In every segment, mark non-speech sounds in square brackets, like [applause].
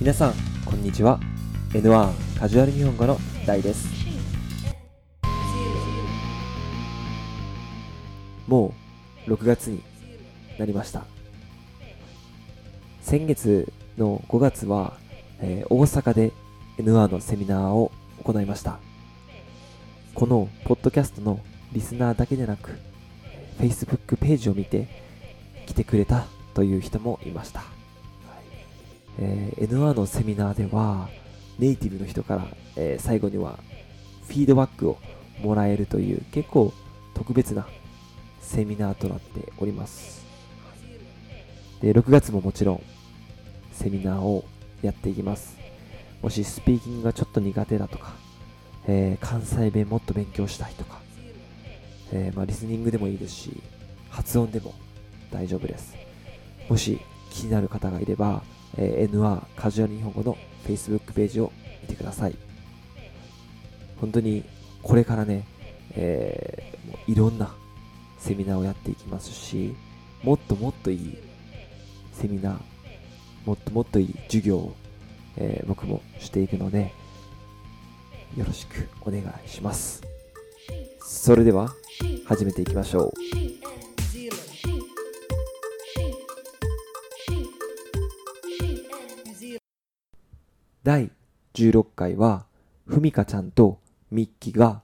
皆さんこんにちは。N1 カジュアル日本語の大です。もう6月になりました。先月の5月は、えー大阪で N1 のセミナーを行いました。このポッドキャストのリスナーだけでなく Facebook ページを見て来てくれたという人もいました、えー N1 のセミナーではネイティブの人から、えー最後にはフィードバックをもらえるという結構特別なセミナーとなっております。で6月ももちろんセミナーをやっていきます。もしスピーキングがちょっと苦手だとか、えー関西弁もっと勉強したいとか、えーまあ、リスニングでもいいですし発音でも大丈夫です。もし気になる方がいれば、えー N1 カジュアル日本語の Facebook ページを見てください。本当にこれからね、えーもういろんなセミナーをやっていきますしもっともっといいセミナーもっともっといい授業を、えー僕もしていくのでよろしくお願いします。それでは始めていきましょう。第16回はふみかちゃんとミッキーが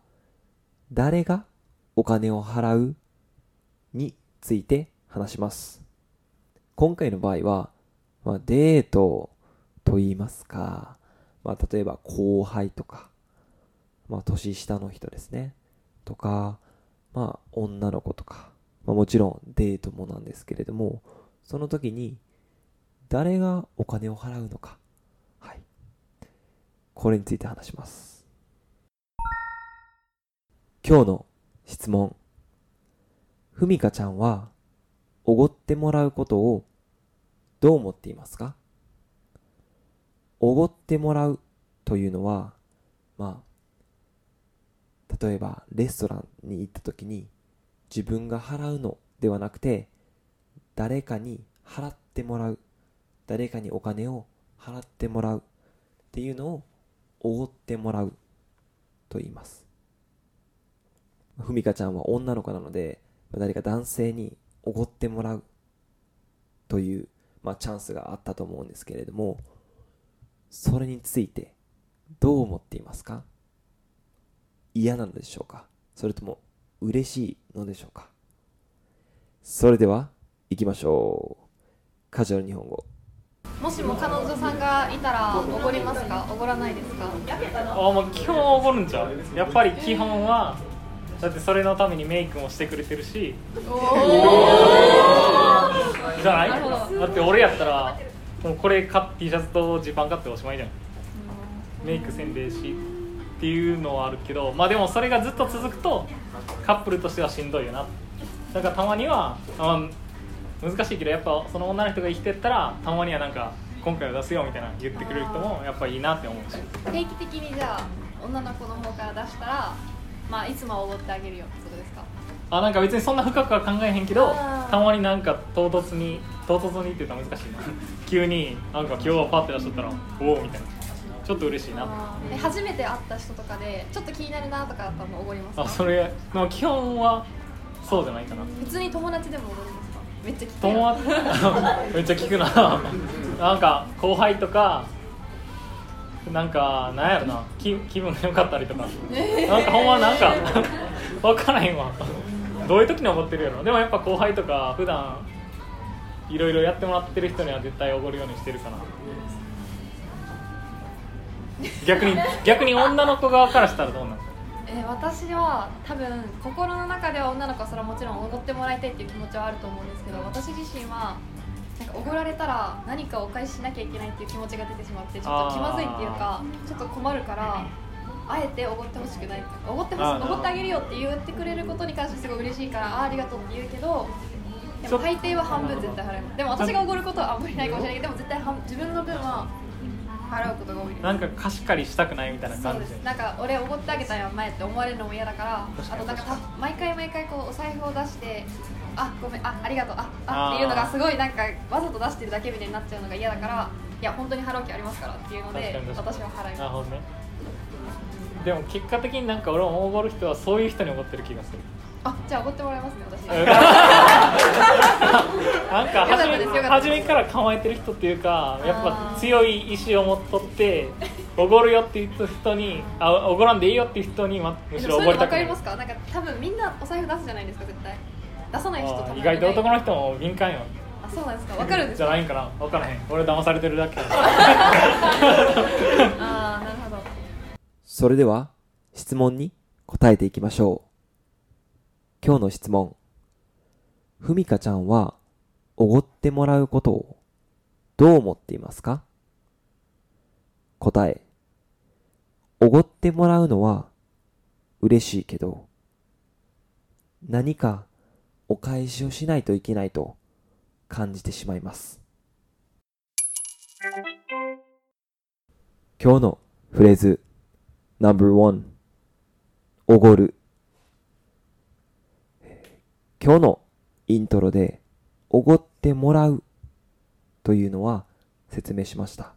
誰がお金を払うについて話します。今回の場合は、まあ、デートと言いますか、まあ、例えば後輩とか、まあ、年下の人ですね。とか、まあ、女の子とか、まあ、もちろんデートもなんですけれどもその時に誰がお金を払うのかこれについて話します。今日の質問。ふみかちゃんはおごってもらうことをどう思っていますか？おごってもらうというのはまあ例えばレストランに行った時に自分が払うのではなくて誰かに払ってもらう。誰かにお金を払ってもらうっていうのをおごってもらうと言います。ふみかちゃんは女の子なので誰か男性におごってもらうという、まあ、チャンスがあったと思うんですけれどもそれについてどう思っていますか？嫌なのでしょうか？それとも嬉しいのでしょうか？それでは行きましょう。カジュアル日本語。もしも彼女さんがいたらおごりますか？おごらないですか？あもう基本おごるんちゃう？やっぱり基本はだってそれのためにメイクもしてくれてるし。じゃない？だって俺やったらもうこれ買っ T シャツとジーパン買っておしまいじゃん。メイクせんしっていうのはあるけどまあでもそれがずっと続くとカップルとしてはしんどいよな。だからたまにはあ難しいけどやっぱその女の人が生きてったらたまにはなんか今回は出すよみたいな言ってくれる人もやっぱいいなって思うし。定期的にじゃあ女の子の方から出したらまあいつもはおごってあげるよってことですか？あなんか別にそんな深くは考えへんけどたまになんか唐突に唐突にって言ったら難しいな。[laughs] 急になんか今日はパッて出しとったらおおみたいな。ちょっと嬉しいな。え初めて会った人とかでちょっと気になるなとかだったらおごりますか？あそれ基本はそうじゃないかな。普通に友達でもおごります。かめっちゃ聞く [laughs] めっちゃ聞くな。[laughs] なんか後輩とかなんかなんやろな。気気分が良かったりとか。なんかほんまなんか [laughs] 分からへんわ。どういう時に怒ってるやろ。でもやっぱ後輩とか普段いろいろやってもらってる人には絶対おごるようにしてるかな。逆に逆に女の子側からしたらどうなのえー私は多分心の中では女の子はそれはもちろんおごってもらいたいっていう気持ちはあると思うんですけど私自身はなんかおごられたら何かお返ししなきゃいけないっていう気持ちが出てしまってちょっと気まずいっていうかちょっと困るからあえておごってほしくないおごってほしってあげるよって言ってくれることに関してすごい嬉しいからあーありがとうって言うけどでも大抵は半分絶対払います。でも私がおごることはあんまりないかもしれないけどでも絶対半自分の分は払うことが多いです。なんか貸し借りしたくないみたいな感じ。す。なんか俺おごってあげたよ前って思われるのも嫌だからあとなんかた毎回毎回こうお財布を出してあごめんあありがとうああっていうのがすごいなんかわざと出してるだけみたいになっちゃうのが嫌だからいや本当に払う気ありますからっていうので私は払います。ねでも結果的になんか俺もおごる人はそういう人におごってる気がするあじゃあおごってもらいますね私。[laughs] なんか初めから構えてる人っていうかやっあぱー強い意志を持っとっておごるよって言った人にあおごらんでいいよっていう人に、ま、むしろおでもそういうの分かごりたくない。りますか？なんか多分みんなお財布出すじゃないですか絶対。出さない人多分意外と男の人も敏感よ。あそうなんですか？分かるんですか？じゃないんかな。分からへん。俺騙されてるだけああなるほど。それでは質問に答えていきましょう。今日の質問。ふみかちゃんはおごってもらうことをどう思っていますか？答え。おごってもらうのは嬉しいけど、何かお返しをしないといけないと感じてしまいます。今日のフレーズ No.1 おごる今日のイントロでおごってもらうというのは説明しました。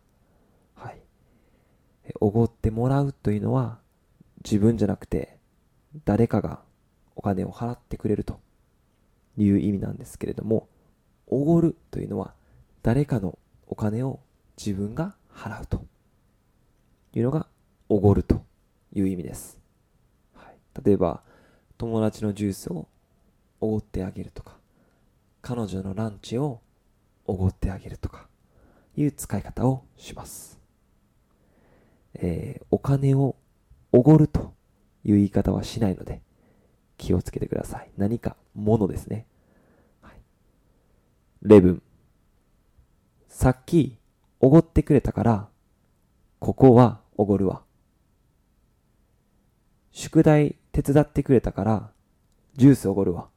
はい。おごってもらうというのは自分じゃなくて誰かがお金を払ってくれるという意味なんですけれども、おごるというのは誰かのお金を自分が払うというのがおごるという意味です。はい、例えば、友達のジュースをおごってあげるとか、彼女のランチをおごってあげるとか、いう使い方をします。えーお金をおごるという言い方はしないので、気をつけてください。何か物ですね。はい、例文。さっきおごってくれたから、ここはおごるわ。宿題手伝ってくれたから、ジュースおごるわ。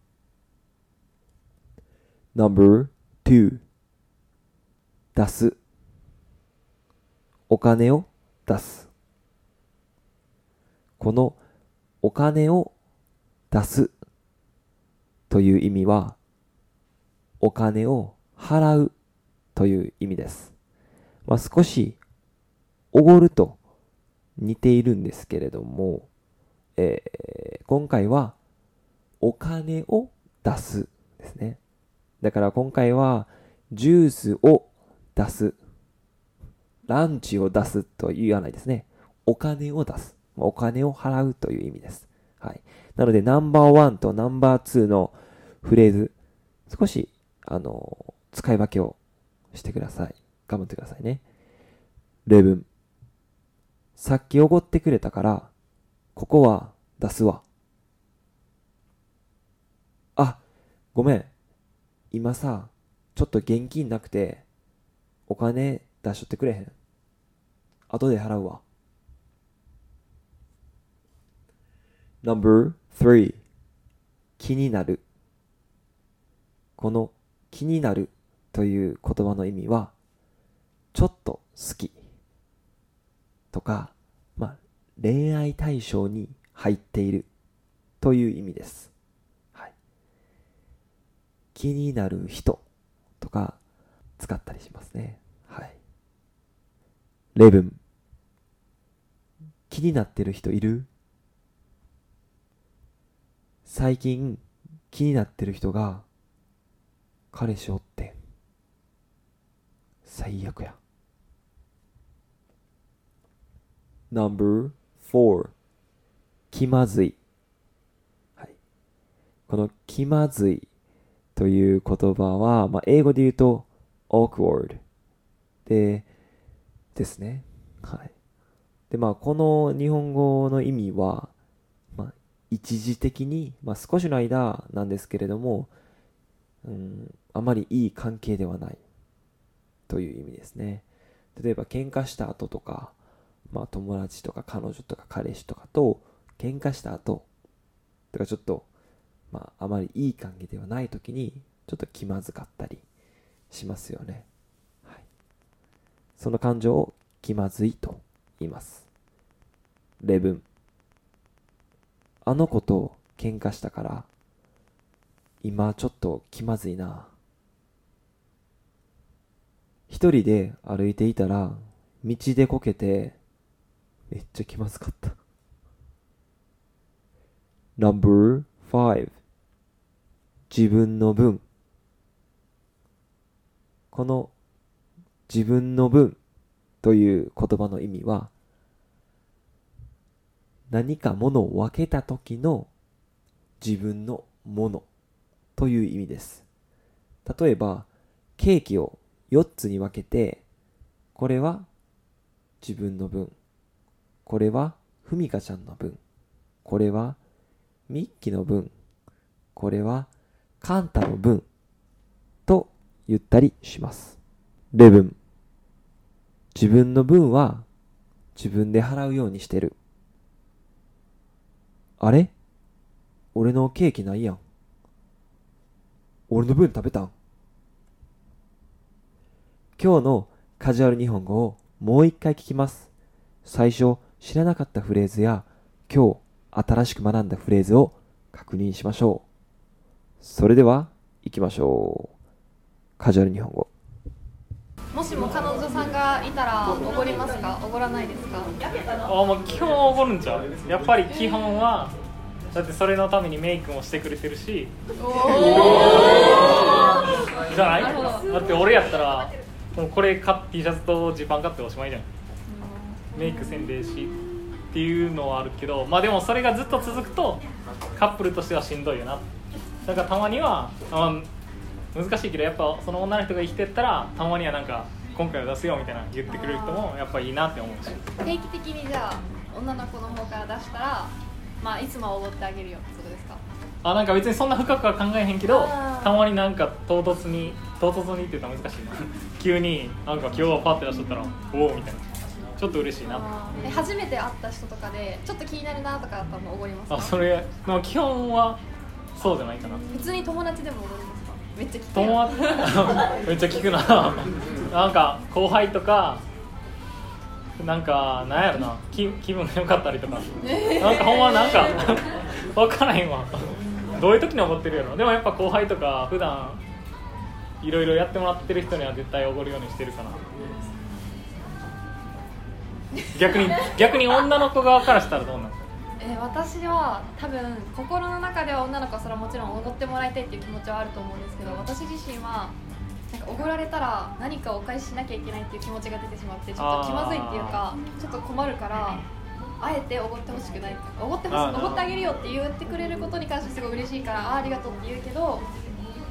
Number two 出す。お金を出す。このお金を出すという意味は、お金を払うという意味です。まあ、少しおごると似ているんですけれども、えー今回はお金を出すですね。だから今回はジュースを出す。ランチを出すと言わないですね。お金を出す。お金を払うという意味です。はい。なのでナンバーワンとナンバーツーのフレーズ、少し、あの、使い分けをしてください。頑張ってくださいね。例文。さっきおごってくれたから、ここは出すわ。あ、ごめん。今さ、ちょっと現金なくて、お金出しとってくれへん？後で払うわ。No.3 気になる。この気になるという言葉の意味は、ちょっと好きとか、まあ、恋愛対象に入っているという意味です。気になる人とか使ったりしますね。はい。例文。気になってる人いる？最近気になってる人が彼氏おって。最悪や。No.4 気まずい。はい。この気まずいという言葉は、まあ、英語で言うと awkward で、ですね。はい。で、まあ、この日本語の意味は、まあ、一時的に、まあ、少しの間なんですけれども、うん、あまりいい関係ではないという意味ですね。例えば、喧嘩した後とか、まあ、友達とか彼女とか彼氏とかと喧嘩した後とかちょっと、まあ、あまりいい関係ではない時にちょっと気まずかったりしますよね。はい。その感情を気まずいと言います。例文。あの子と喧嘩したから今ちょっと気まずいな。一人で歩いていたら、道でこけて、めっちゃ気まずかった。No.5 自分の分この自分の分という言葉の意味は何かものを分けた時の自分のものという意味です。例えば、ケーキを4つに分けて、これは自分の分。これはふみかちゃんの分。これはミッキーの分。これはカンタの分。と言ったりします。レブン。自分の分は自分で払うようにしてる。あれ？俺のケーキないやん。俺の分食べたん？今日のカジュアル日本語をもう一回聞きます。最初知らなかったフレーズや今日新しく学んだフレーズを確認しましょう。それでは行きましょう。カジュアル日本語。もしも彼女さんがいたらおごりますか？おごらないですか？あもう基本おごるんちゃう。やっぱり基本はだってそれのためにメイクもしてくれてるし。じゃない？だって俺やったらもうこれ買っ T シャツとジーパン買っておしまいじゃん。メイクせんでええしっていうのはあるけどまあでもそれがずっと続くとカップルとしてはしんどいよなだからたまには、あ難しいけどやっぱその女の人が生きてったらたまにはなんか今回は出すよみたいな言ってくれる人もやっぱいいなって思うし。定期的にじゃあ女の子の方から出したらまあいつもはおごってあげるよ。ってことですか？あなんか別にそんな深くは考えへんけどたまになんか唐突に唐突にって言ったら難しいな。[laughs] 急になんか今日はパッて出しとったらおおみたいな。ちょっと嬉しいな。え初めて会った人とかでちょっと気になるなとかだったらおごりますか？あそれまあ基本はそうじゃないかな。普通に友達でもおごりますか？めっちゃ聞く友達？[laughs] めっちゃ聞くな。[laughs] なんか後輩とかなんかなんやろな。気気分が良かったりとか。なんかほんまなんか [laughs] 分からへんわ。どういう時に怒ってるやろ。でもやっぱ後輩とか普段いろいろやってもらってる人には絶対おごるようにしてるかな。逆に逆に女の子側からしたらどうなのえー私は多分心の中では女の子はそれはもちろんおごってもらいたいっていう気持ちはあると思うんですけど私自身はなんかおごられたら何かお返ししなきゃいけないっていう気持ちが出てしまってちょっと気まずいっていうかちょっと困るからあえておごってほしくない。おごってほしってあげるよって言ってくれることに関してすごい嬉しいからあーありがとうって言うけど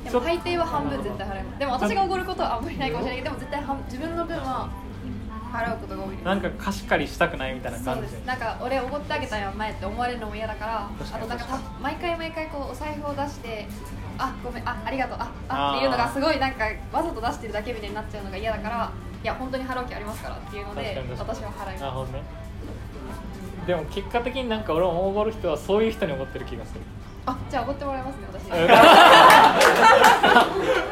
でも大抵は半分絶対払います。でも私がおごることはあんまりないかもしれないけどでも絶対半自分の分は払うことが多いです。なんか貸し借りしたくないみたいな感じす。なんか俺おごってあげたよ前って思われるのも嫌だからあとなんかた毎回毎回こうお財布を出してあごめんあありがとうああっていうのがすごいなんかわざと出してるだけみたいになっちゃうのが嫌だからいや本当に払う気ありますからっていうので私は払います。ね。でも結果的になんか俺もおごる人はそういう人におごってる気がするあじゃあおごってもらいますね私。[laughs]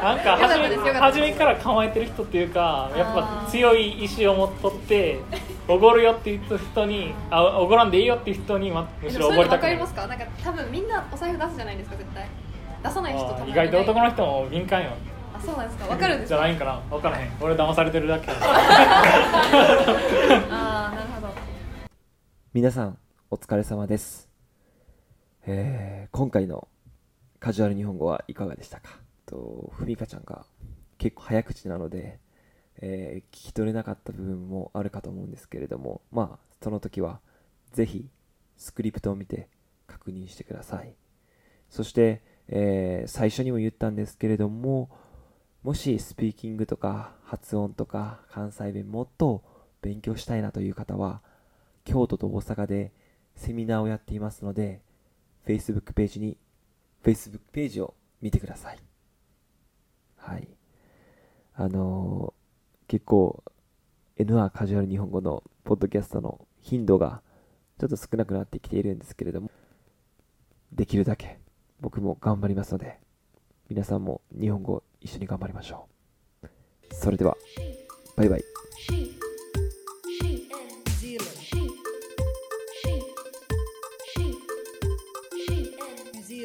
なんか初め初めから構えてる人っていうかやっぱ強い意志を持っとっておごるよって言った人にあおごらんでいいよっていう人にまむしろおごりたくない分かりますか？なんか多分みんなお財布出すじゃないですか絶対。出さない人あ多分意外と男のの人も敏感よ。あそうなんですか？分かるんですか？じゃないんかな？分からへん。俺騙されてるだけ。ああなるほど。皆さん、お疲れ様です。えー今回のカジュアル日本語はいかがでしたか？と、ふみかちゃんが結構早口なので、えー聞き取れなかった部分もあるかと思うんですけれども、まあ、その時は、ぜひ、スクリプトを見て確認してください。そして、えー最初にも言ったんですけれども、もしスピーキングとか発音とか関西弁もっと勉強したいなという方は、京都と大阪でセミナーをやっていますので、Facebook ページに、Facebook ページを見てください。はい。あのー結構、NR カジュアル日本語のポッドキャストの頻度がちょっと少なくなってきているんですけれども、できるだけ僕も頑張りますので、皆さんも日本語一緒に頑張りましょう。それでは、バイバイ。